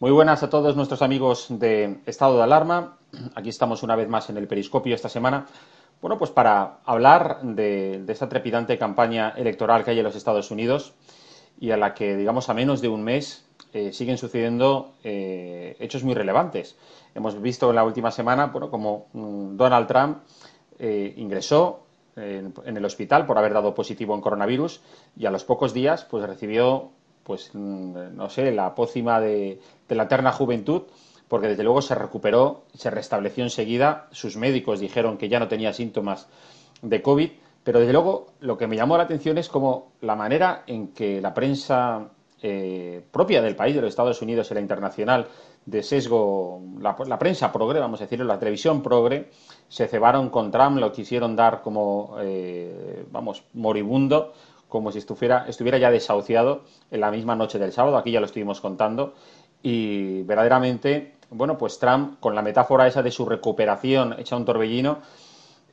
Muy buenas a todos nuestros amigos de Estado de Alarma. Aquí estamos una vez más en el Periscopio esta semana. Bueno, pues para hablar de, esta trepidante campaña electoral que hay en los Estados Unidos y a la que, digamos, a menos de un mes eh, siguen sucediendo eh, hechos muy relevantes. Hemos visto en la última semana, bueno, como mm, Donald Trump eh, ingresó en, en el hospital por haber dado positivo en coronavirus y a los pocos días, pues recibió pues mm, no sé, la pócima de, la eterna juventud, porque desde luego se recuperó, se restableció enseguida, sus médicos dijeron que ya no tenía síntomas de COVID, pero desde luego lo que me llamó la atención es como la manera en que la prensa eh, propia del país, de los Estados Unidos y la internacional, de sesgo, la, prensa progre, vamos a decirlo, la televisión progre, se cebaron con Trump, lo quisieron dar como, eh, vamos, moribundo, como si estuviera, estuviera ya desahuciado en la misma noche del sábado, aquí ya lo estuvimos contando, y verdaderamente, bueno, pues Trump, con la metáfora esa de su recuperación hecha un torbellino,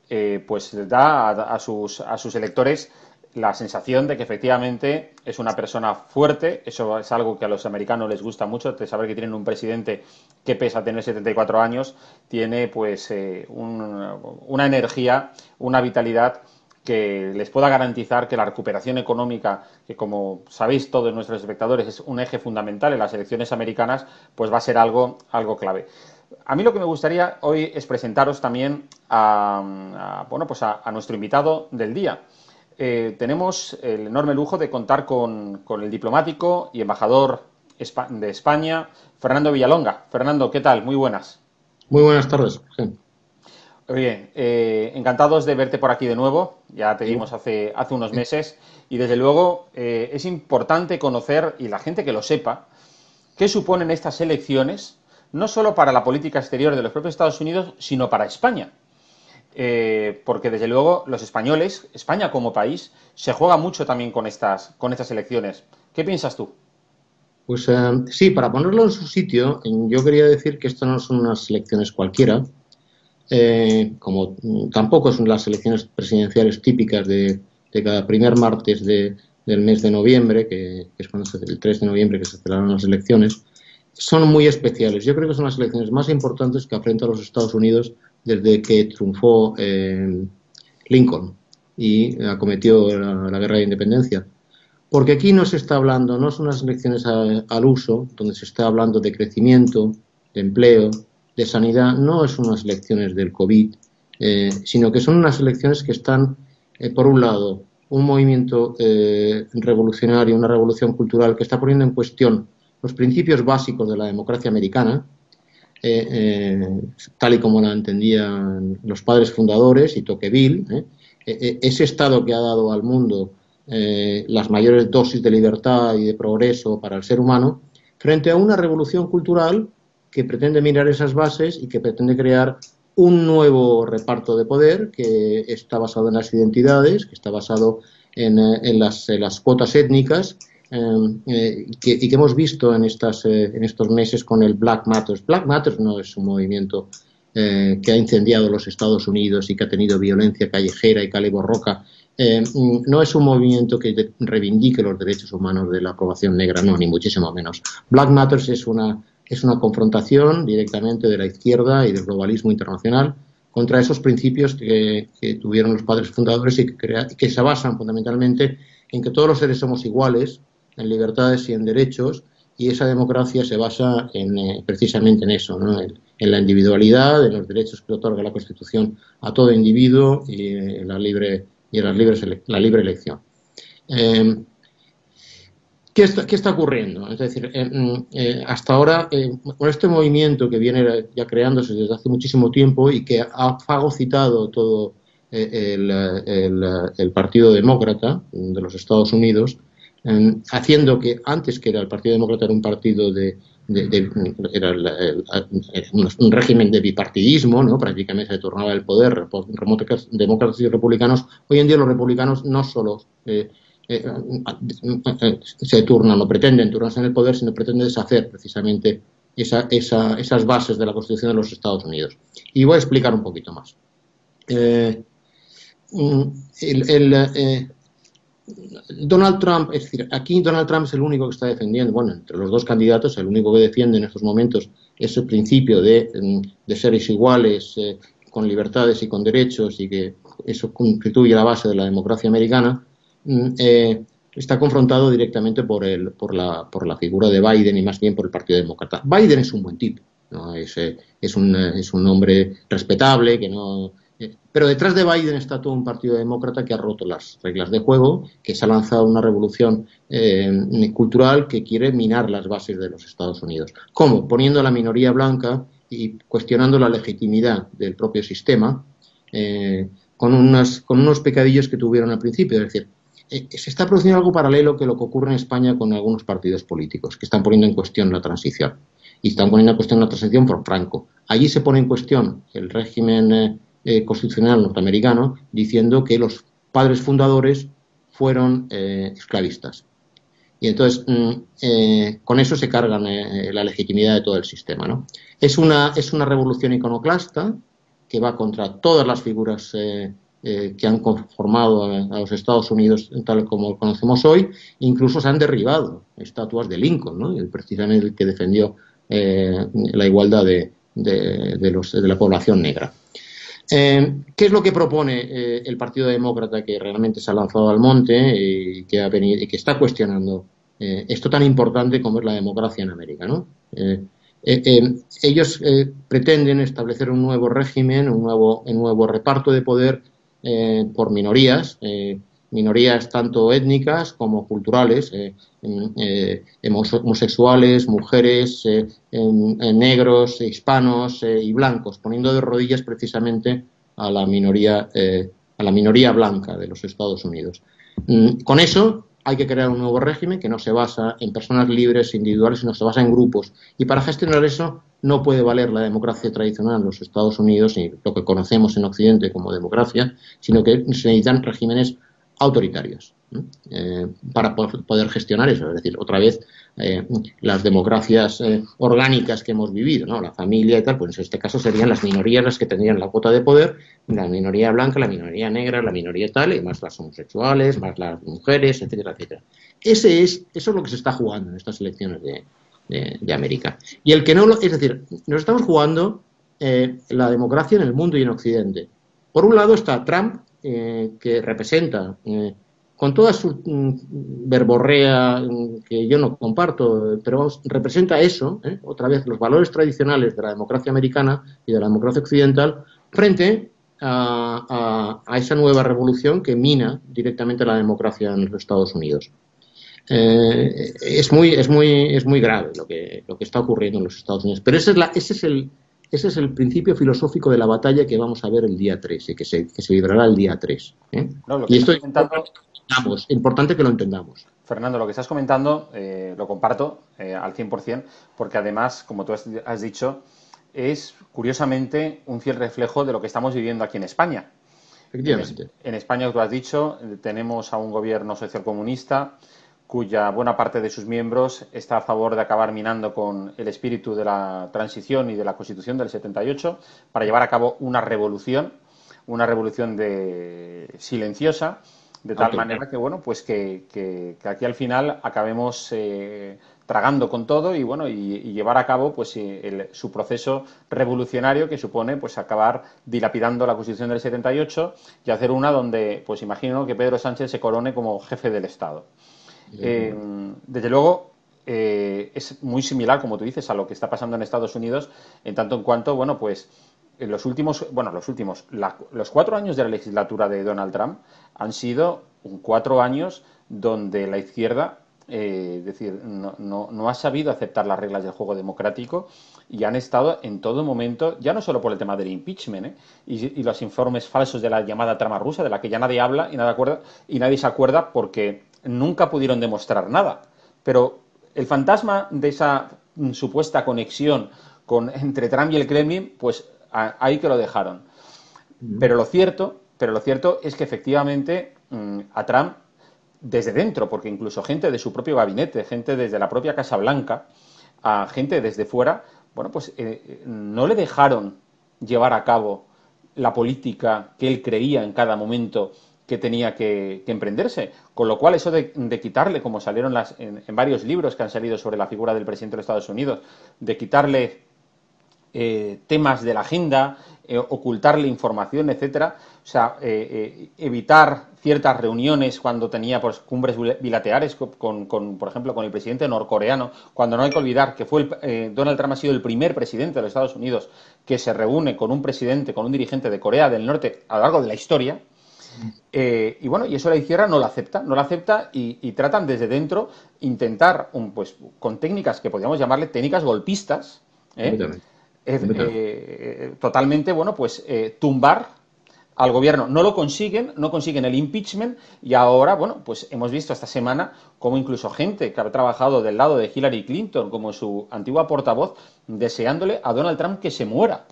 eh, pues da a, sus, a sus electores la sensación de que efectivamente es una persona fuerte, eso es algo que a los americanos les gusta mucho, de saber que tienen un presidente que pesa tener 74 años, tiene pues eh, una energía, una vitalidad que les pueda garantizar que la recuperación económica, que como sabéis todos nuestros espectadores es un eje fundamental en las elecciones americanas, pues va a ser algo, algo clave. A mí lo que me gustaría hoy es presentaros también a, bueno, pues a, nuestro invitado del día. Eh, tenemos el enorme lujo de contar con, el diplomático y embajador de España, Fernando Villalonga. Fernando, ¿qué tal? Muy buenas. Muy buenas tardes. Bien, eh, encantados de verte por aquí de nuevo. Ya te vimos hace, hace unos meses. Y desde luego eh, es importante conocer, y la gente que lo sepa, qué suponen estas elecciones, no solo para la política exterior de los propios Estados Unidos, sino para España. Eh, porque desde luego los españoles, España como país, se juega mucho también con estas, con estas elecciones. ¿Qué piensas tú? Pues eh, sí, para ponerlo en su sitio, yo quería decir que estas no son unas elecciones cualquiera, eh, como tampoco son las elecciones presidenciales típicas de, cada primer martes del mes de noviembre, que, es cuando se, el 3 de noviembre que se celebran las elecciones, son muy especiales. Yo creo que son las elecciones más importantes que afrontan los Estados Unidos desde que triunfó eh, Lincoln y acometió la guerra de independencia. Porque aquí no se está hablando, no son unas elecciones al uso, donde se está hablando de crecimiento, de empleo, de sanidad, no es unas elecciones del COVID, eh, sino que son unas elecciones que están, eh, por un lado, un movimiento eh, revolucionario, una revolución cultural que está poniendo en cuestión los principios básicos de la democracia americana, tal y como la entendían los padres fundadores y Tocqueville, ese Estado que ha dado al mundo las mayores dosis de libertad y de progreso para el ser humano, frente a una revolución cultural que pretende mirar esas bases y que pretende crear un nuevo reparto de poder que está basado en las identidades, que está basado en, eh, las, cuotas étnicas eh, y que hemos visto en, estas, en estos meses con el Black Matters. Black Matters no es un movimiento que ha incendiado los Estados Unidos y que ha tenido violencia callejera y cale borroca eh, no es un movimiento que reivindique los derechos humanos de la aprobación negra, no, ni muchísimo menos. Black Matters es una, es una confrontación directamente de la izquierda y del globalismo internacional contra esos principios que, tuvieron los padres fundadores y que, se basan fundamentalmente en que todos los seres somos iguales, en libertades y en derechos, y esa democracia se basa en, eh, precisamente en eso, en, la individualidad, en los derechos que otorga la Constitución a todo individuo y en la libre y la libre, la libre elección. Eh, ¿qué, está, ocurriendo? Es decir, eh, mm, eh, hasta ahora, con este movimiento que viene ya creándose desde hace muchísimo tiempo y que ha fagocitado todo el, el, Partido Demócrata de los Estados Unidos, haciendo que antes que era el Partido Demócrata era un partido de, un, régimen de bipartidismo, ¿no? prácticamente se tornaba el poder demócratas y republicanos. Hoy en día los republicanos no solo eh, eh, se turnan o pretenden turnarse en el poder, sino pretenden deshacer precisamente esas bases de la Constitución de los Estados Unidos. Y voy a explicar un poquito más. Eh, mm, el, Donald Trump, es decir, aquí Donald Trump es el único que está defendiendo, bueno, entre los dos candidatos, el único que defiende en estos momentos ese principio de, mm, seres iguales, eh, con libertades y con derechos, y que eso constituye la base de la democracia americana, eh, está confrontado directamente por, el, por, la, por la figura de Biden y más bien por el Partido Demócrata. Biden es un buen tipo, ¿no? es, eh, un, hombre respetable, que no pero detrás de Biden está todo un partido demócrata que ha roto las reglas de juego, que se ha lanzado una revolución eh, cultural que quiere minar las bases de los Estados Unidos. ¿Cómo? Poniendo a la minoría blanca y cuestionando la legitimidad del propio sistema eh, con unos pecadillos que tuvieron al principio. Es decir, eh, se está produciendo algo paralelo que lo que ocurre en España con algunos partidos políticos que están poniendo en cuestión la transición y están poniendo en cuestión la transición por Franco. Allí se pone en cuestión el régimen eh, constitucional norteamericano diciendo que los padres fundadores fueron eh, esclavistas. Y entonces, mm, eh, con eso se cargan la legitimidad de todo el sistema. ¿no? Es, una, es una revolución iconoclasta que va contra todas las figuras que han conformado a, los Estados Unidos tal como lo conocemos hoy. Incluso se han derribado estatuas de Lincoln, ¿no? el precisamente el que defendió la igualdad de, los, de la población negra. Eh, ¿Qué es lo que propone eh, el Partido Demócrata que realmente se ha lanzado al monte y que, ha venido, y que está cuestionando eh, esto tan importante como es la democracia en América? ellos pretenden establecer un nuevo régimen, un nuevo, un nuevo reparto de poder por minorías, minorías tanto étnicas como culturales, homosexuales, mujeres, negros, hispanos y blancos, poniendo de rodillas precisamente a la minoría, a la minoría blanca de los Estados Unidos. Mm, con eso hay que crear un nuevo régimen que no se basa en personas libres, individuales, sino se basa en grupos. Y para gestionar eso no puede valer la democracia tradicional en los Estados Unidos y lo que conocemos en Occidente como democracia, sino que se necesitan regímenes autoritarios. Eh, para poder gestionar eso. Es decir, otra vez eh, las democracias eh, orgánicas que hemos vivido, la familia y tal, pues en este caso serían las minorías las que tendrían la cuota de poder, la minoría blanca, la minoría negra, la minoría tal, y más las homosexuales, más las mujeres, etcétera, etcétera. Ese es, eso es lo que se está jugando en estas elecciones de, de, América. Y el que no lo, es decir, nos estamos jugando la democracia en el mundo y en Occidente. Por un lado está Trump, que representa con toda su mm, verborrea mm, que yo no comparto, pero representa eso, ¿eh? otra vez los valores tradicionales de la democracia americana y de la democracia occidental frente a, esa nueva revolución que mina directamente la democracia en los Estados Unidos. Eh, es, muy, es, muy, es muy grave lo que, lo que está ocurriendo en los Estados Unidos, pero ese es, la, ese es el, ese es el principio filosófico de la batalla que vamos a ver el día 3 y que se, que se librará el día 3. ¿eh? y esto importante que lo entendamos. Fernando, lo que estás comentando eh, lo comparto eh, al 100%, porque además, como tú has dicho, es curiosamente un fiel reflejo de lo que estamos viviendo aquí en España. Efectivamente. En, España, tú has dicho, tenemos a un gobierno socialcomunista cuya buena parte de sus miembros está a favor de acabar minando con el espíritu de la transición y de la Constitución del 78 para llevar a cabo una revolución, una revolución de, silenciosa, de tal manera que, bueno, pues que, aquí al final acabemos eh, tragando con todo y, bueno, y, llevar a cabo pues su proceso revolucionario que supone pues acabar dilapidando la Constitución del 78 y hacer una donde, pues imagino que Pedro Sánchez se corone como jefe del Estado. Eh, desde luego, eh, es muy similar, como tú dices, a lo que está pasando en Estados Unidos, en tanto en cuanto, bueno, pues en los últimos, bueno, los últimos, los cuatro años de la legislatura de Donald Trump han sido cuatro años donde la izquierda, eh, es decir, no, ha sabido aceptar las reglas del juego democrático y han estado en todo momento, ya no solo por el tema del impeachment ¿eh? y, los informes falsos de la llamada trama rusa, de la que ya nadie habla y, nada acuerda, y nadie se acuerda porque nunca pudieron demostrar nada. Pero el fantasma de esa supuesta conexión con, entre Trump y el Kremlin, pues ahí que lo dejaron. Pero lo cierto, pero lo cierto es que efectivamente mm, a Trump desde dentro, porque incluso gente de su propio gabinete, gente desde la propia Casa Blanca, a gente desde fuera, bueno, pues eh, no le dejaron llevar a cabo la política que él creía en cada momento que tenía que, emprenderse. Con lo cual, eso de, quitarle, como salieron las, en, varios libros que han salido sobre la figura del presidente de los Estados Unidos, de quitarle eh, temas de la agenda, eh, ocultarle información, etcétera. O sea, eh, evitar ciertas reuniones cuando tenía pues, cumbres bilaterales con, por ejemplo, con el presidente norcoreano, cuando no hay que olvidar que fue Donald Trump ha sido el primer presidente de los Estados Unidos que se reúne con un presidente, con un dirigente de Corea del Norte a lo largo de la historia. y bueno, y eso la izquierda no lo acepta, no lo acepta y, tratan desde dentro intentar, pues, con técnicas que podríamos llamarle técnicas golpistas, eh, totalmente, bueno, pues eh, tumbar al gobierno. No lo consiguen, no consiguen el impeachment y ahora, bueno, pues hemos visto esta semana como incluso gente que ha trabajado del lado de Hillary Clinton como su antigua portavoz, deseándole a Donald Trump que se muera.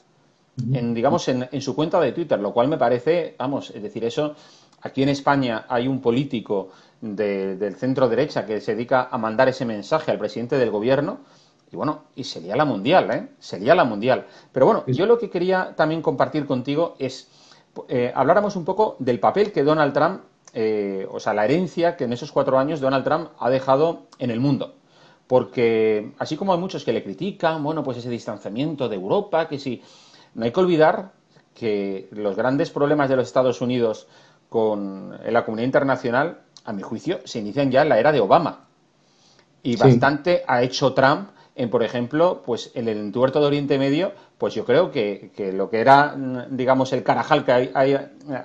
En, digamos, en, su cuenta de Twitter, lo cual me parece, vamos, es decir, eso, aquí en España hay un político del centro derecha que se dedica a mandar ese mensaje al presidente del gobierno, y bueno, y sería la mundial, ¿eh? Sería la mundial. Pero bueno, yo lo que quería también compartir contigo es, eh, habláramos un poco del papel que Donald Trump, eh, o sea, la herencia que en esos cuatro años Donald Trump ha dejado en el mundo. Porque así como hay muchos que le critican, bueno, pues ese distanciamiento de Europa, que sí, no hay que olvidar que los grandes problemas de los Estados Unidos con la comunidad internacional, a mi juicio, se inician ya en la era de Obama. Y bastante ha hecho Trump en, por ejemplo, pues en el entuerto de Oriente Medio, pues yo creo que, lo que era, digamos, el carajal que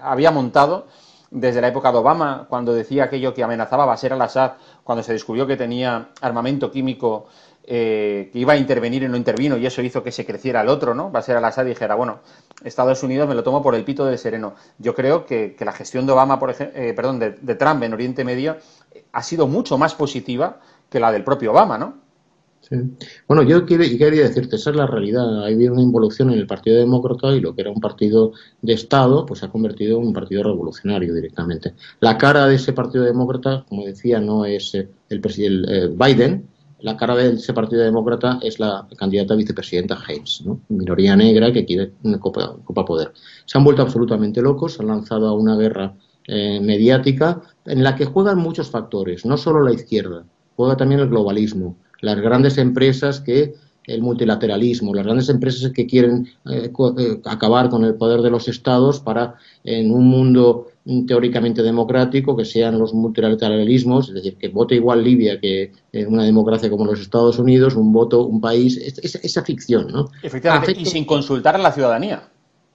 había montado desde la época de Obama, cuando decía aquello que amenazaba a Bashar al-Assad, cuando se descubrió que tenía armamento químico eh, que iba a intervenir y no intervino, y eso hizo que se creciera el otro, ¿no? Bashar al-Assad dijera, bueno, Estados Unidos me lo tomo por el pito del sereno. Yo creo que, la gestión de Obama, por ejemplo, eh, perdón, de Trump en Oriente Medio ha sido mucho más positiva que la del propio Obama, ¿no? Bueno, yo quería decirte, esa es la realidad. Ha habido una involución en el Partido Demócrata y lo que era un partido de Estado, pues se ha convertido en un partido revolucionario directamente. La cara de ese Partido Demócrata, como decía, no es eh, el presidente eh, Biden, la cara de ese Partido Demócrata es la candidata vicepresidenta Hayes, ¿no? minoría negra que quiere una copa, copa poder. Se han vuelto absolutamente locos, se han lanzado a una guerra eh, mediática en la que juegan muchos factores, no solo la izquierda, juega también el globalismo, las grandes empresas que el multilateralismo, las grandes empresas que quieren eh, eh, acabar con el poder de los estados para en un mundo teóricamente democrático que sean los multilateralismos, es decir, que vote igual Libia que en una democracia como los Estados Unidos, un voto, un país, esa, ficción, ¿no? Efectivamente, y sin consultar a la ciudadanía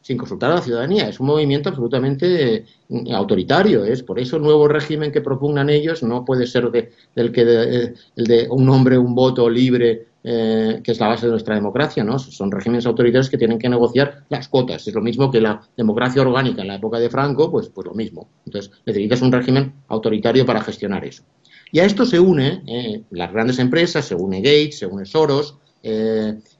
sin consultar a la ciudadanía. Es un movimiento absolutamente eh, autoritario. Es por eso el nuevo régimen que propugnan ellos no puede ser de, del que de, el de un hombre, un voto libre, eh, que es la base de nuestra democracia. ¿no? Son regímenes autoritarios que tienen que negociar las cuotas. Es lo mismo que la democracia orgánica en la época de Franco, pues, pues lo mismo. Entonces necesitas un régimen autoritario para gestionar eso. Y a esto se une eh, las grandes empresas, se une Gates, se une Soros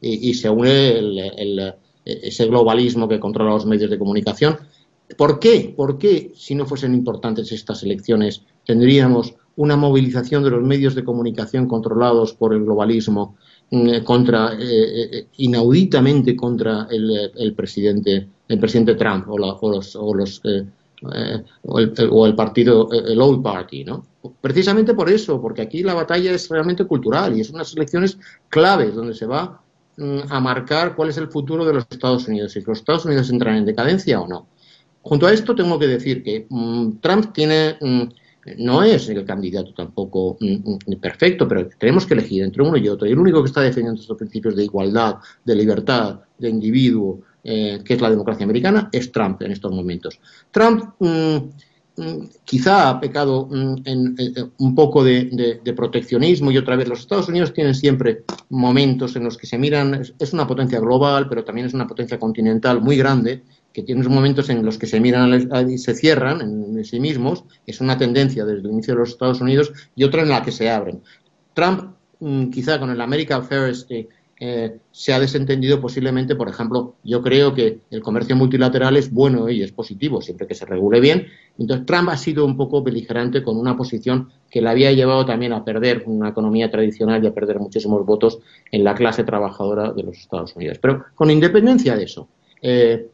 y, se une el ese globalismo que controla los medios de comunicación. ¿Por qué? ¿Por qué, si no fuesen importantes estas elecciones, tendríamos una movilización de los medios de comunicación controlados por el globalismo mm, contra eh, eh, inauditamente contra el, presidente el presidente Trump o, los, eh, el, partido el Old Party, ¿no? Precisamente por eso, porque aquí la batalla es realmente cultural y es unas elecciones claves donde se va a marcar cuál es el futuro de los Estados Unidos, si los Estados Unidos entran en decadencia o no. Junto a esto tengo que decir que mm, Trump tiene, mm, no es el candidato tampoco perfecto, pero tenemos que elegir entre uno y otro. Y el único que está defendiendo estos principios de igualdad, de libertad, de individuo, eh, que es la democracia americana, es Trump en estos momentos. Trump Mm, quizá ha pecado mm, en, un poco de, proteccionismo y otra vez los Estados Unidos tienen siempre momentos en los que se miran, es, una potencia global, pero también es una potencia continental muy grande, que tiene momentos en los que se miran y se cierran en, sí mismos, es una tendencia desde el inicio de los Estados Unidos, y otra en la que se abren. Trump, mm, quizá con el America First, eh, eh, se ha desentendido posiblemente, por ejemplo, yo creo que el comercio multilateral es bueno y es positivo, siempre que se regule bien. Entonces, Trump ha sido un poco beligerante con una posición que le había llevado también a perder una economía tradicional y a perder muchísimos votos en la clase trabajadora de los Estados Unidos. Pero con independencia de eso, eh,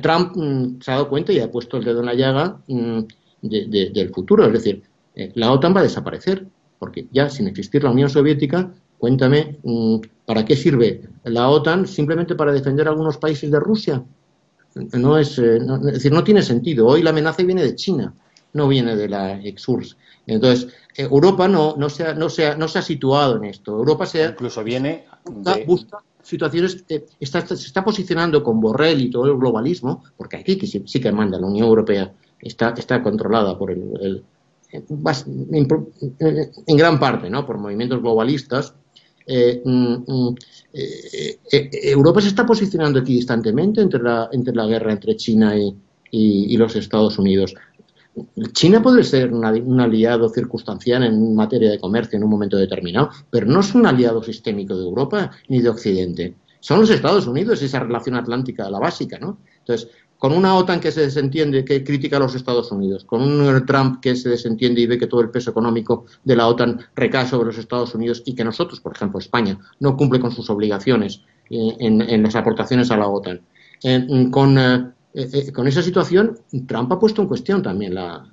Trump mm, se ha dado cuenta y ha puesto el dedo en la llaga mm, del futuro. Es decir, eh, la OTAN va a desaparecer, porque ya sin existir la Unión Soviética, Cuéntame, mm, ¿para qué sirve la OTAN? ¿Simplemente para defender a algunos países de Rusia? No es, eh, es decir, no tiene sentido. Hoy la amenaza viene de China, no viene de la ex-URSS. Entonces, eh, Europa no, no, se ha, no, se ha, no se ha situado en esto. Europa se Incluso viene busca, situaciones, eh, está, se está posicionando con Borrell y todo el globalismo, porque aquí sí, sí que manda la Unión Europea, está, está controlada por el, en gran parte ¿no? por movimientos globalistas eh, mm, mm, eh, eh, Europa se está posicionando equidistantemente entre la, entre la guerra entre China y, y, los Estados Unidos. China puede ser un aliado circunstancial en materia de comercio en un momento determinado, pero no es un aliado sistémico de Europa ni de Occidente. Son los Estados Unidos esa relación atlántica, la básica, ¿no? Entonces, con una OTAN que se desentiende, que critica a los Estados Unidos, con un Trump que se desentiende y ve que todo el peso económico de la OTAN recae sobre los Estados Unidos y que nosotros, por ejemplo, España, no cumple con sus obligaciones eh, en, las aportaciones a la OTAN. Eh, con, eh, con, esa situación, Trump ha puesto en cuestión también la,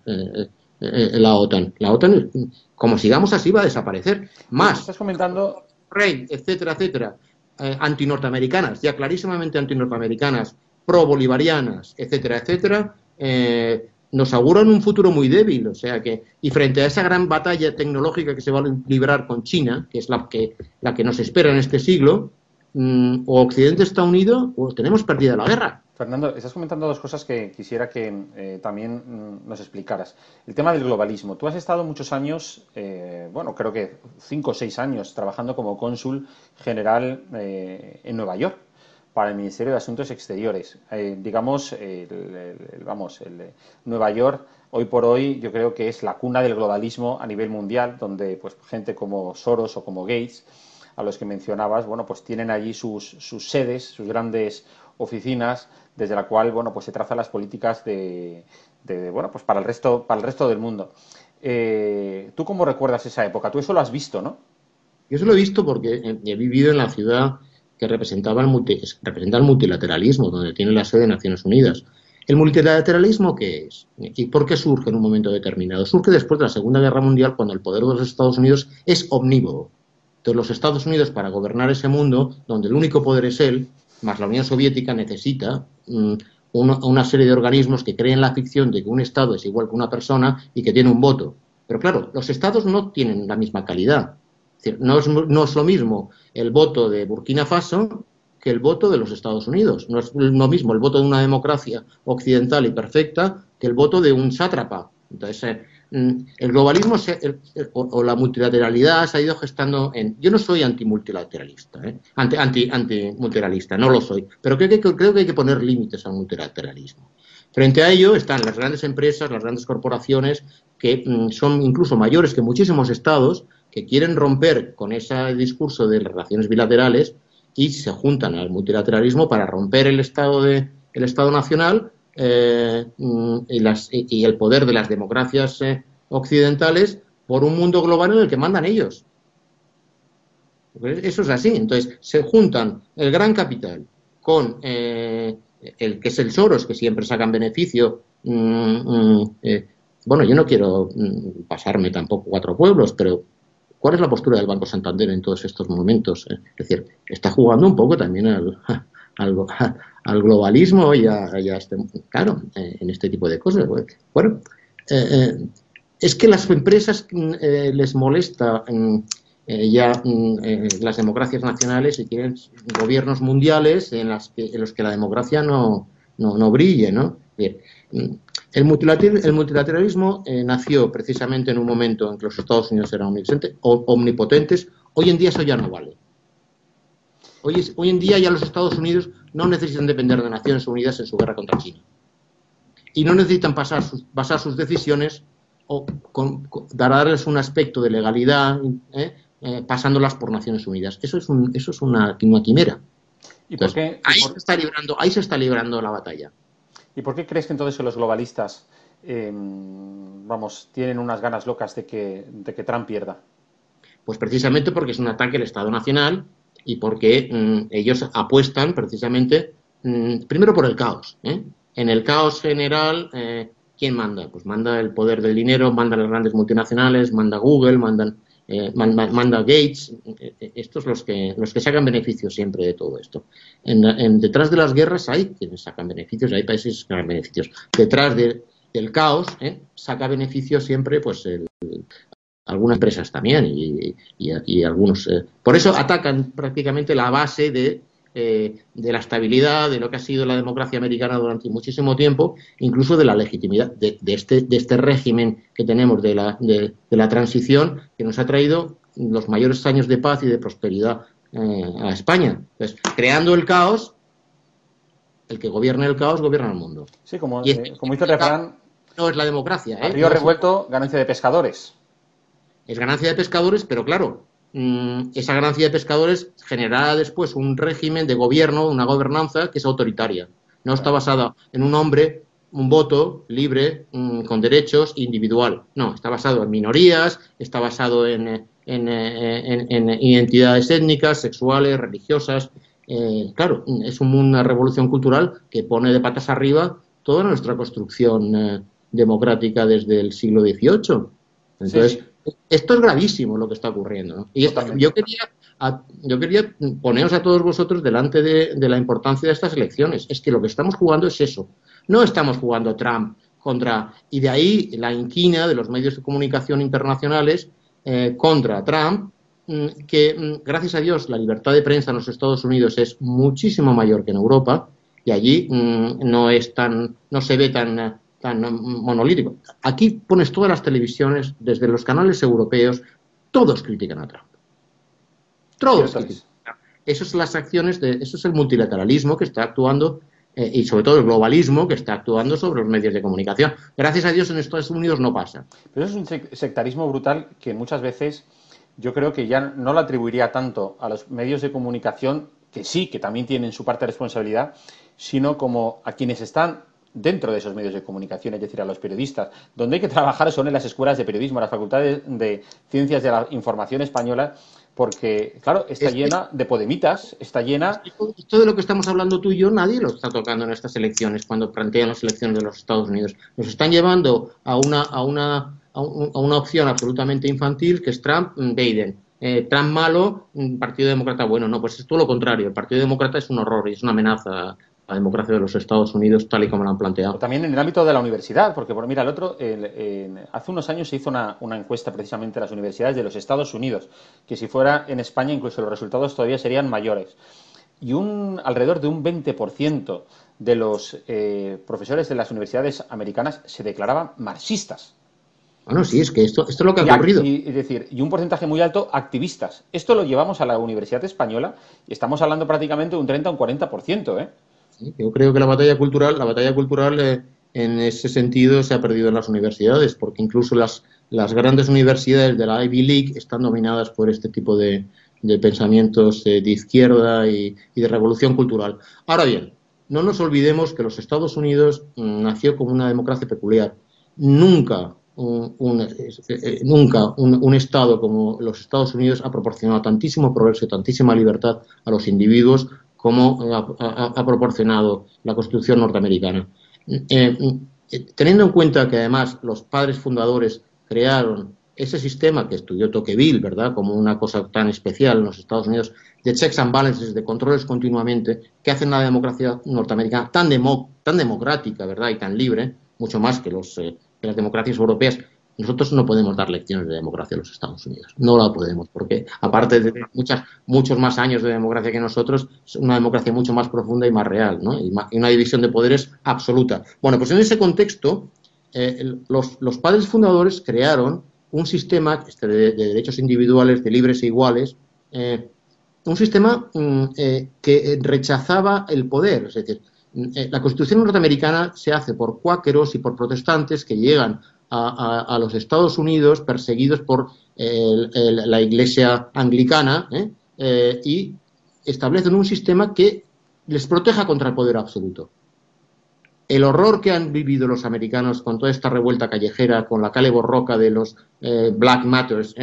la OTAN. La OTAN, como sigamos así, va a desaparecer. Más. Estás comentando. Rey, etcétera, etcétera. antinorteamericanas, ya clarísimamente antinorteamericanas, pro-bolivarianas, etcétera, etcétera, eh, nos auguran un futuro muy débil. O sea que, y frente a esa gran batalla tecnológica que se va a librar con China, que es la que, la que nos espera en este siglo, mm, o Occidente está unido o tenemos perdida la guerra. Fernando, estás comentando dos cosas que quisiera que eh, también mm, nos explicaras. El tema del globalismo. Tú has estado muchos años, eh, bueno, creo que cinco o seis años, trabajando como cónsul general en Nueva York para el Ministerio de Asuntos Exteriores. Eh, digamos, vamos, el, Nueva York hoy por hoy yo creo que es la cuna del globalismo a nivel mundial, donde pues gente como Soros o como Gates a los que mencionabas, bueno, pues tienen allí sus, sus sedes, sus grandes oficinas, desde la cual, bueno, pues se trazan las políticas de, bueno, pues para el resto, para el resto del mundo. Eh, ¿Tú cómo recuerdas esa época? Tú eso lo has visto, ¿no? Yo eso lo he visto porque he vivido en la ciudad que representaba el, representa el multilateralismo, donde tiene la sede de Naciones Unidas. ¿El multilateralismo qué es? ¿Y por qué surge en un momento determinado? Surge después de la Segunda Guerra Mundial, cuando el poder de los Estados Unidos es omnívodo. Entonces, los Estados Unidos, para gobernar ese mundo, donde el único poder es él, más la Unión Soviética, necesita mm, una, serie de organismos que creen la ficción de que un Estado es igual que una persona y que tiene un voto. Pero claro, los Estados no tienen la misma calidad. No, es, no es lo mismo el voto de Burkina Faso que el voto de los Estados Unidos. No es lo mismo el voto de una democracia occidental y perfecta que el voto de un sátrapa. Entonces, eh, mm, el globalismo o, la multilateralidad se ha ido gestando en... Yo no soy antimultilateralista, ¿eh? anti, anti, antimultilateralista, no lo soy, pero creo que, creo que hay que poner límites al multilateralismo. Frente a ello están las grandes empresas, las grandes corporaciones, que mm, son incluso mayores que muchísimos estados, que quieren romper con ese discurso de relaciones bilaterales y se juntan al multilateralismo para romper el Estado, de, el estado Nacional eh, y, las, y, el poder de las democracias eh, occidentales por un mundo global en el que mandan ellos. Eso es así. Entonces, se juntan el gran capital con eh, el que es el Soros, que siempre sacan beneficio. Mm, mm, bueno, yo no quiero mm, pasarme tampoco cuatro pueblos, pero ¿Cuál es la postura del Banco Santander en todos estos momentos? Eh, es decir, está jugando un poco también al, al, globalismo y a, este, claro, eh, en este tipo de cosas. Bueno, eh, es que las empresas les molesta mm, ya mm, las democracias nacionales y quieren gobiernos mundiales en, en los que la democracia no, no, no brille, ¿no? Bien, el, multilateralismo eh, nació precisamente en un momento en que los Estados Unidos eran omnipotentes. Hoy en día eso ya no vale. Hoy, hoy en día ya los Estados Unidos no necesitan depender de Naciones Unidas en su guerra contra China. Y no necesitan pasar sus, basar sus decisiones o darles un aspecto de legalidad eh, eh, pasándolas por Naciones Unidas. Eso es, un, eso es una, quimera. ¿Y por qué, ahí, Se está librando, ahí se está librando la batalla. ¿Y por qué crees que entonces los globalistas, em, vamos, tienen unas ganas locas de que, de que Trump pierda? Pues precisamente porque es un ataque al Estado Nacional y porque mm, ellos apuestan precisamente, mm, primero por el caos. ¿eh? En el caos general, eh, ¿quién manda? Pues manda el poder del dinero, mandan las grandes multinacionales, manda Google, mandan eh, manda, Gates, eh, eh, estos los que los que sacan beneficios siempre de todo esto. En, detrás de las guerras hay quienes sacan beneficios, hay países que sacan beneficios. Detrás del caos saca beneficios siempre, pues algunas empresas también y, y algunos. por eso atacan prácticamente la base de eh, de la estabilidad, de lo que ha sido la democracia americana durante muchísimo tiempo, incluso de la legitimidad de, este, de este régimen que tenemos de la, de, la transición que nos ha traído los mayores años de paz y de prosperidad eh, a España. Entonces, creando el caos, el que gobierna el caos gobierna el mundo. Sí, como, eh, como dice el refrán. No es la democracia. ¿eh? Río revuelto, ganancia de pescadores. Es ganancia de pescadores, pero claro, Mm, esa ganancia de pescadores generará después un régimen de gobierno, una gobernanza que es autoritaria. No está basada en un hombre, un voto libre, mm, con derechos, individual. No, está basado en minorías, está basado en, identidades étnicas, sexuales, religiosas. Eh, claro, es una revolución cultural que pone de patas arriba toda nuestra construcción eh, democrática desde el siglo XVIII. Entonces, esto es gravísimo lo que está ocurriendo. Y yo quería yo quería poneros a todos vosotros delante de, la importancia de estas elecciones. Es que lo que estamos jugando es eso. No estamos jugando Trump contra. Y de ahí la inquina de los medios de comunicación internacionales eh, contra Trump, mm, que mm, gracias a Dios la libertad de prensa en los Estados Unidos es muchísimo mayor que en Europa y allí mm, no es tan, no se ve tan tan monolítico. Aquí pones todas las televisiones, desde los canales europeos, todos critican a Trump. Todos critican. Esas son las acciones, de, eso es el multilateralismo que está actuando eh, y sobre todo el globalismo que está actuando sobre los medios de comunicación. Gracias a Dios en Estados Unidos no pasa. Pero eso es un sectarismo brutal que muchas veces yo creo que ya no lo atribuiría tanto a los medios de comunicación, que sí, que también tienen su parte de responsabilidad, sino como a quienes están dentro de esos medios de comunicación, es decir, a los periodistas. Donde hay que trabajar son en las escuelas de periodismo, las facultades de ciencias de la información española, porque, claro, está llena de podemitas, está llena... Esto de lo que estamos hablando tú y yo, nadie lo está tocando en estas elecciones, cuando plantean las elecciones de los Estados Unidos. Nos están llevando a una, a una, a una opción absolutamente infantil, que es Trump-Biden. Eh, Trump malo, Partido Demócrata bueno. No, pues es todo lo contrario. El Partido Demócrata es un horror y es una amenaza la democracia de los Estados Unidos tal y como lo han planteado. También en el ámbito de la universidad, porque mira, el otro, hace unos años se hizo una, encuesta precisamente en las universidades de los Estados Unidos, que si fuera en España incluso los resultados todavía serían mayores. Y un alrededor de un 20% de los eh, profesores de las universidades americanas se declaraban marxistas. Bueno, sí, es que esto, esto es lo que ha ocurrido. Y, es decir, y un porcentaje muy alto activistas. Esto lo llevamos a la Universidad Española y estamos hablando prácticamente de un 30 o un 40%, ¿eh? Yo creo que la batalla cultural, la batalla cultural eh, en ese sentido se ha perdido en las universidades, porque incluso las, las grandes universidades de la Ivy League están dominadas por este tipo de, pensamientos eh, de izquierda y, de revolución cultural. Ahora bien, no nos olvidemos que los Estados Unidos mm, nació como una democracia peculiar. Nunca un, eh, nunca un, Estado como los Estados Unidos ha proporcionado tantísimo progreso y tantísima libertad a los individuos como ha, proporcionado la Constitución norteamericana. Eh, eh, teniendo en cuenta que además los padres fundadores crearon ese sistema que estudió Tocqueville, ¿verdad?, como una cosa tan especial en los Estados Unidos, de checks and balances, de controles continuamente, que hacen la democracia norteamericana tan, tan democrática, ¿verdad?, y tan libre, mucho más que, los, eh, que las democracias europeas, nosotros no podemos dar lecciones de democracia a los Estados Unidos. No la podemos, porque aparte de muchas, muchos más años de democracia que nosotros, es una democracia mucho más profunda y más real, ¿no? y, una división de poderes absoluta. Bueno, pues en ese contexto, eh, los, padres fundadores crearon un sistema este, de, derechos individuales, de libres e iguales, eh, un sistema mm, eh, que rechazaba el poder. Es decir, la Constitución norteamericana se hace por cuáqueros y por protestantes que llegan a, los Estados Unidos perseguidos por la Iglesia anglicana ¿eh? Eh, y establecen un sistema que les proteja contra el poder absoluto. El horror que han vivido los americanos con toda esta revuelta callejera, con la cale borroca de los eh, Black Matters,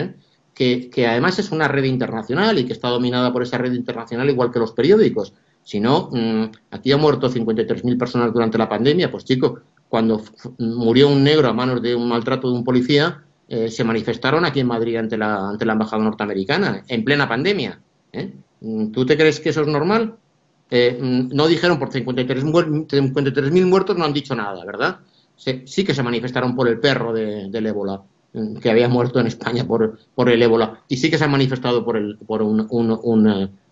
que, que, además es una red internacional y que está dominada por esa red internacional igual que los periódicos. Si no, mm, aquí han muerto 53.000 personas durante la pandemia, pues chico, cuando murió un negro a manos de un maltrato de un policía, eh, se manifestaron aquí en Madrid ante la, ante la embajada norteamericana, en plena pandemia. ¿eh? ¿Tú te crees que eso es normal? Eh, no dijeron por 53.000 muertos, no han dicho nada, ¿verdad? sí que se manifestaron por el perro del ébola, que había muerto en España por, por el ébola, y sí que se han manifestado por, el, por un,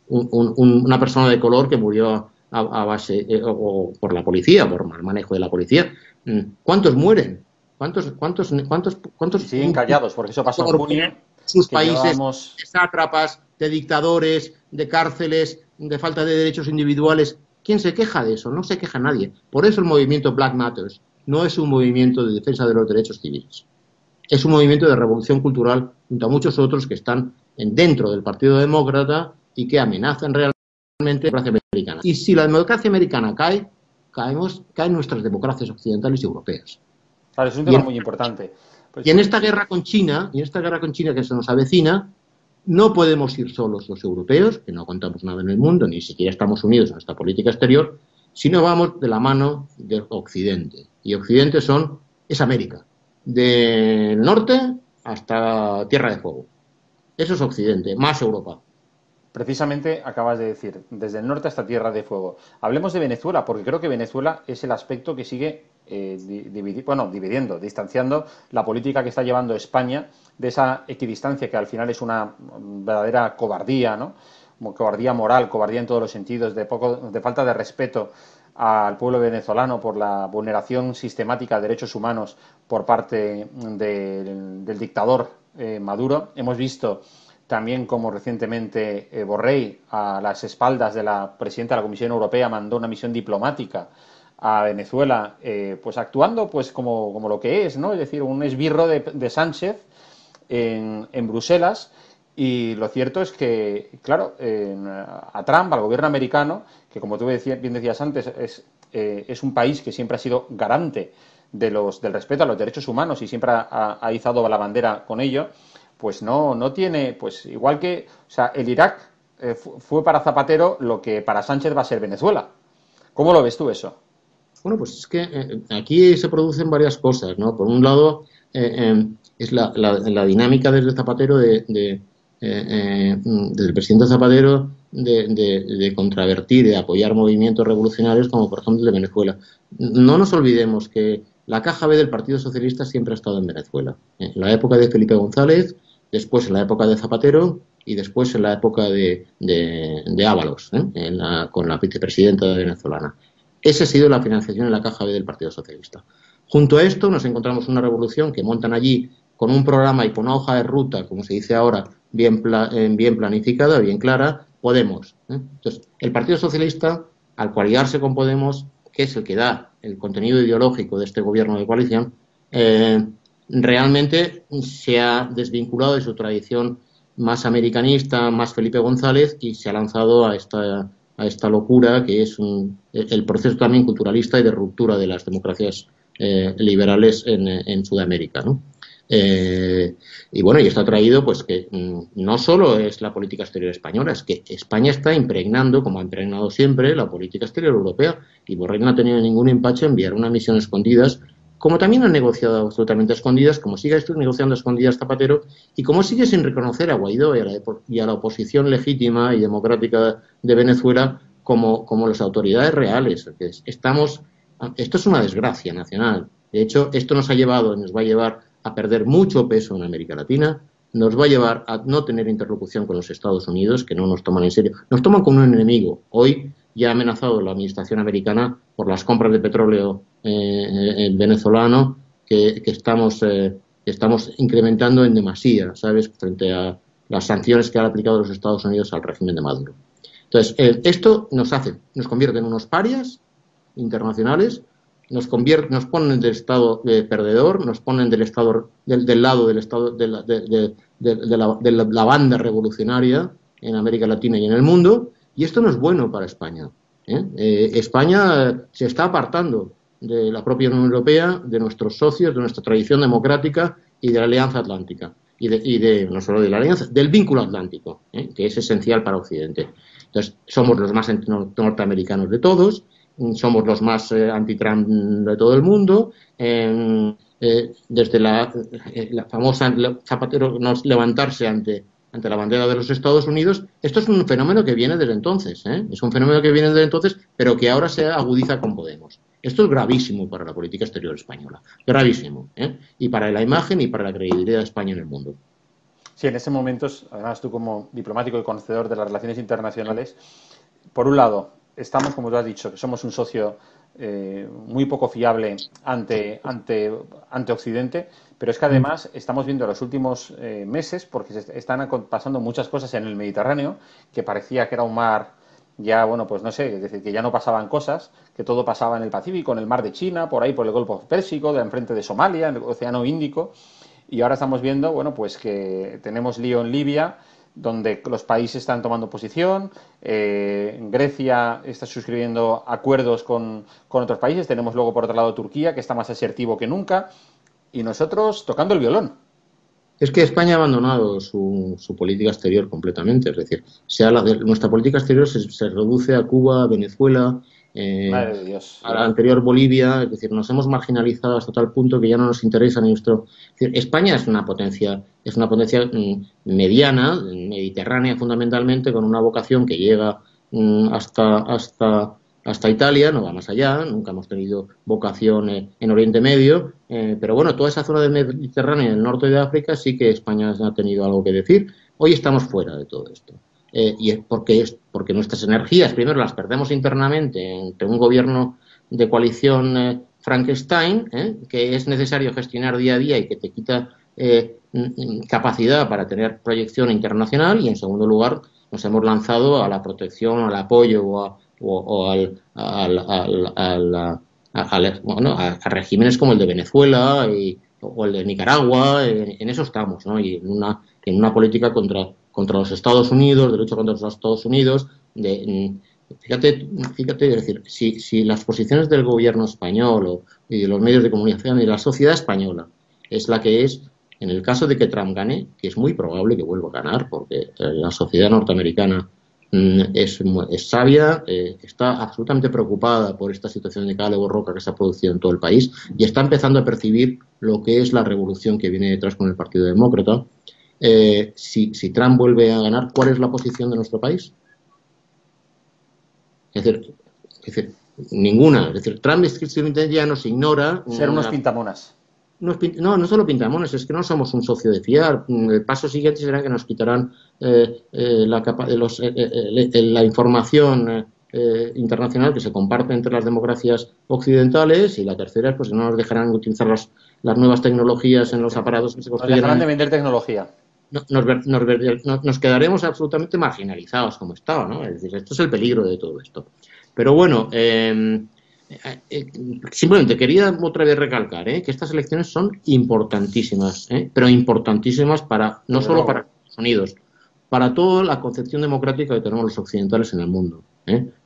una persona de color que murió a, base, o por la policía, por mal manejo de la policía. Mm. ¿Cuántos mueren? ¿Cuántos, cuántos, cuántos, cuántos siguen callados? Porque eso pasó en Sus países de sátrapas, de dictadores, de cárceles, de falta de derechos individuales. ¿Quién se queja de eso? No se queja nadie. Por eso el movimiento Black Matters no es un movimiento de defensa de los derechos civiles. Es un movimiento de revolución cultural junto a muchos otros que están dentro del Partido Demócrata y que amenazan realmente democracia americana. Y si la democracia americana cae, caemos, caen nuestras democracias occidentales y europeas. Claro, es un tema muy importante. Pues y en esta guerra con China, y en esta guerra con China que se nos avecina, no podemos ir solos los europeos, que no contamos nada en el mundo, ni siquiera estamos unidos a esta política exterior, sino vamos de la mano del Occidente. Y Occidente son, es América, del norte hasta Tierra de Fuego. Eso es Occidente, más Europa. Precisamente acabas de decir, desde el norte hasta Tierra de Fuego. Hablemos de Venezuela, porque creo que Venezuela es el aspecto que sigue eh, bueno, dividiendo, distanciando la política que está llevando España de esa equidistancia que al final es una verdadera cobardía, ¿no? cobardía moral, cobardía en todos los sentidos, de, poco, de falta de respeto al pueblo venezolano por la vulneración sistemática de derechos humanos por parte del, dictador eh, Maduro. Hemos visto también como recientemente eh, Borrell, a las espaldas de la presidenta de la Comisión Europea, mandó una misión diplomática a Venezuela, eh, pues actuando pues como, como, lo que es, ¿no? Es decir, un esbirro de, Sánchez en, en, Bruselas Y lo cierto es que, claro, a Trump, al gobierno americano, que como tú bien decías antes, es, eh, es un país que siempre ha sido garante de los, del respeto a los derechos humanos y siempre ha, izado la bandera con ello, pues no, no tiene, pues igual que, o sea, el Irak eh, fue para Zapatero lo que para Sánchez va a ser Venezuela. ¿Cómo lo ves tú eso? Bueno, pues es que eh, aquí se producen varias cosas, ¿no? Por un lado, es la, la, dinámica desde Zapatero de eh, eh, del presidente Zapatero de, contravertir, de apoyar movimientos revolucionarios como por ejemplo el de Venezuela. No nos olvidemos que la caja B del Partido Socialista siempre ha estado en Venezuela. En la época de Felipe González, después en la época de Zapatero y después en la época de, de, Ábalos, ¿eh? con la vicepresidenta venezolana. Esa ha sido la financiación en la caja B del Partido Socialista. Junto a esto nos encontramos una revolución que montan allí con un programa y con una hoja de ruta, como se dice ahora, bien, eh, bien planificada, bien clara, Podemos. ¿eh? Entonces, el Partido Socialista, al coaligarse con Podemos, que es el que da el contenido ideológico de este gobierno de coalición, eh, realmente se ha desvinculado de su tradición más americanista, más Felipe González, y se ha lanzado a esta, a esta locura que es el proceso también culturalista y de ruptura de las democracias liberales en, Sudamérica. ¿no? Eh, y bueno, y esto ha traído pues que mm, no solo es la política exterior española, es que España está impregnando, como ha impregnado siempre, la política exterior europea. Y Borrell no ha tenido ningún empacho en enviar una misión escondidas, como también ha negociado absolutamente escondidas, como sigue negociando escondidas Zapatero, y como sigue sin reconocer a Guaidó y a la, y a la oposición legítima y democrática de Venezuela como, como las autoridades reales. Estamos, esto es una desgracia nacional. De hecho, esto nos ha llevado, nos va a llevar a perder mucho peso en América Latina, nos va a llevar a no tener interlocución con los Estados Unidos, que no nos toman en serio, nos toman como un enemigo. Hoy ya ha amenazado la administración americana por las compras de petróleo eh, venezolano que, estamos, eh, estamos incrementando en demasía, ¿sabes?, frente a las sanciones que han aplicado los Estados Unidos al régimen de Maduro. Entonces, eh, esto nos hace, nos convierte en unos parias internacionales nos convierte, nos ponen del estado de perdedor, nos ponen del estado del, lado del estado de la, de, la, banda revolucionaria en América Latina y en el mundo, y esto no es bueno para España. ¿eh? Eh, España se está apartando de la propia Unión Europea, de nuestros socios, de nuestra tradición democrática y de la Alianza Atlántica. Y de, y de no solo de la alianza, del vínculo atlántico, ¿eh? que es esencial para Occidente. Entonces, somos los más norteamericanos de todos, somos los más anti-Trump de todo el mundo. Desde la, la, famosa Zapatero no levantarse ante, ante la bandera de los Estados Unidos, esto es un fenómeno que viene desde entonces, es un fenómeno que viene desde entonces, pero que ahora se agudiza con Podemos. Esto es gravísimo para la política exterior española, gravísimo, y para la imagen y para la credibilidad de España en el mundo. Sí, en ese momento, además tú como diplomático y conocedor de las relaciones internacionales, por un lado, estamos, como tú has dicho, que somos un socio eh, muy poco fiable ante, ante, ante Occidente, pero es que además estamos viendo los últimos eh, meses, porque se están pasando muchas cosas en el Mediterráneo, que parecía que era un mar ya, bueno, pues no sé, es decir, que ya no pasaban cosas, que todo pasaba en el Pacífico, en el mar de China, por ahí por el Golfo Pérsico, de enfrente de Somalia, en el Océano Índico, y ahora estamos viendo, bueno, pues que tenemos lío en Libia, donde los países están tomando posición. Eh, Grecia está suscribiendo acuerdos con, otros países. Tenemos luego, por otro lado, Turquía, que está más asertivo que nunca. Y nosotros tocando el violón. Es que España ha abandonado su, su política exterior completamente. Es decir, sea la nuestra política exterior se, reduce a Cuba, Venezuela, eh, a la anterior Bolivia, es decir, nos hemos marginalizado hasta tal punto que ya no nos interesa nuestro. España es una potencia, es una potencia mm, mediana, mediterránea fundamentalmente, con una vocación que llega mm, hasta, hasta, hasta Italia, no va más allá, nunca hemos tenido vocación eh, en Oriente Medio, eh, pero bueno, toda esa zona del Mediterráneo y el norte de África sí que España ha tenido algo que decir. Hoy estamos fuera de todo esto. Eh, y es porque, es porque nuestras energías primero las perdemos internamente entre un gobierno de coalición eh, Frankenstein, eh, que es necesario gestionar día a día y que te quita capacidad para tener proyección internacional, y en segundo lugar nos hemos lanzado a la protección, al apoyo o, al, a, regímenes como el de Venezuela y, o el de Nicaragua, en, eso estamos, ¿no? y en una, en una política contra contra los Estados Unidos, de lucha contra los Estados Unidos, de, mm, fíjate, fíjate, es decir, si, las posiciones del gobierno español o, y de los medios de comunicación y la sociedad española es la que es, en el caso de que Trump gane, que es muy probable que vuelva a ganar, porque la sociedad norteamericana mm, es, sabia, eh, está absolutamente preocupada por esta situación de cala roca que se ha producido en todo el país y está empezando a percibir lo que es la revolución que viene detrás con el Partido Demócrata. Eh, si, si Trump vuelve a ganar, ¿cuál es la posición de nuestro país? Es decir, es decir ninguna. Es decir, Trump simplemente ya nos ignora. Ser unos pintamonas. No, no solo pintamonas, es que no somos un socio de fiar. El paso siguiente será que nos quitarán eh, eh, la, de los, la información internacional que se comparte entre las democracias occidentales y la tercera es pues, que no nos dejarán utilizar las, las nuevas tecnologías en los aparatos que se construyen. Nos dejarán de vender tecnología nos, quedaremos absolutamente marginalizados como estaba, ¿no? Es decir, esto es el peligro de todo esto. Pero bueno, em, eh, eh, simplemente quería otra vez recalcar ¿eh? que estas elecciones son importantísimas, pero importantísimas para no solo para Estados Unidos, para toda la concepción democrática que tenemos los occidentales en el mundo.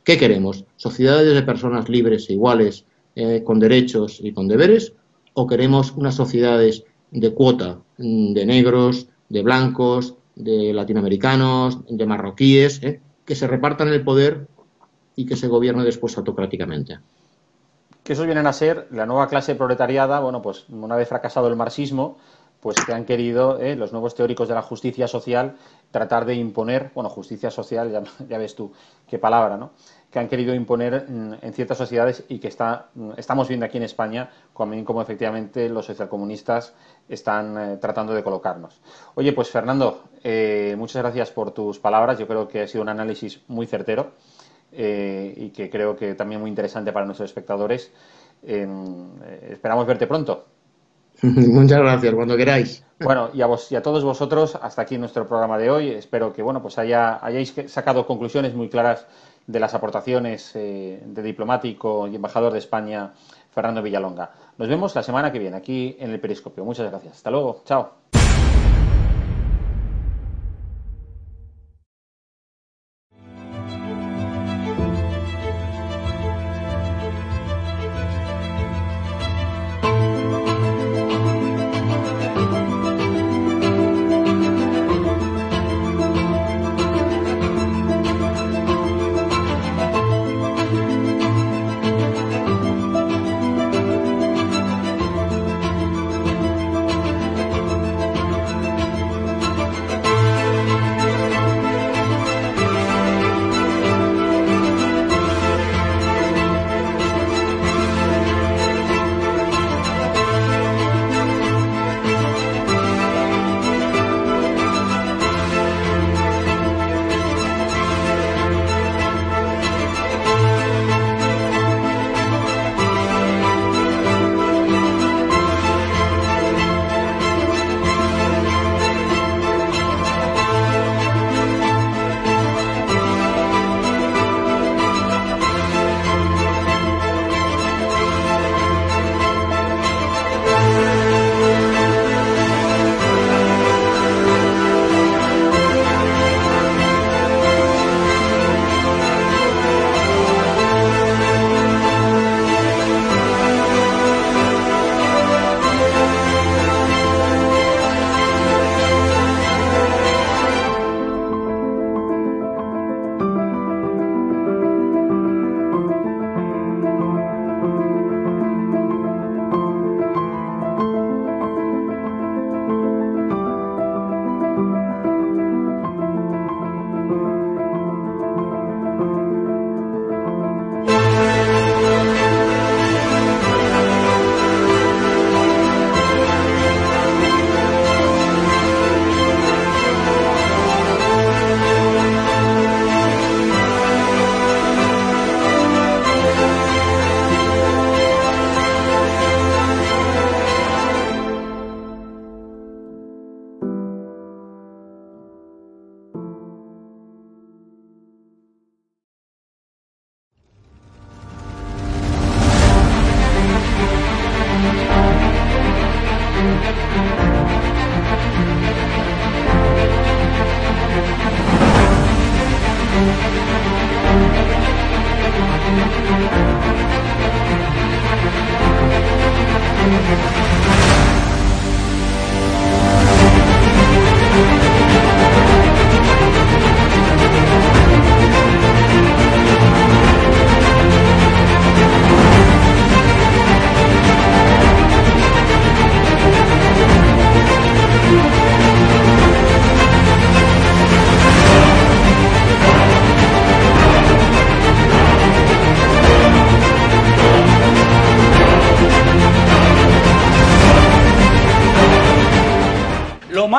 ¿Qué queremos? ¿Sociedades de personas libres e iguales, con derechos y con deberes? ¿O queremos unas sociedades de cuota mm, de negros, de blancos, de latinoamericanos, de marroquíes, ¿eh? que se repartan el poder y que se gobierne después autocráticamente. Que esos vienen a ser la nueva clase proletariada, bueno, pues una vez fracasado el marxismo, pues que han querido ¿eh? los nuevos teóricos de la justicia social tratar de imponer, bueno, justicia social, ya, ya ves tú qué palabra, ¿no? Que han querido imponer mm, en ciertas sociedades y que está, mm, estamos viendo aquí en España como, como efectivamente los socialcomunistas están eh, tratando de colocarnos. Oye, pues Fernando, eh, muchas gracias por tus palabras. Yo creo que ha sido un análisis muy certero eh, y que creo que también muy interesante para nuestros espectadores. Em, esperamos verte pronto. Muchas gracias, cuando queráis. Bueno, y a, vos, y a todos vosotros, hasta aquí nuestro programa de hoy. Espero que bueno, pues haya, hayáis sacado conclusiones muy claras de las aportaciones eh, de diplomático y embajador de España, Fernando Villalonga. Nos vemos la semana que viene aquí en el Periscopio. Muchas gracias. Hasta luego. Chao.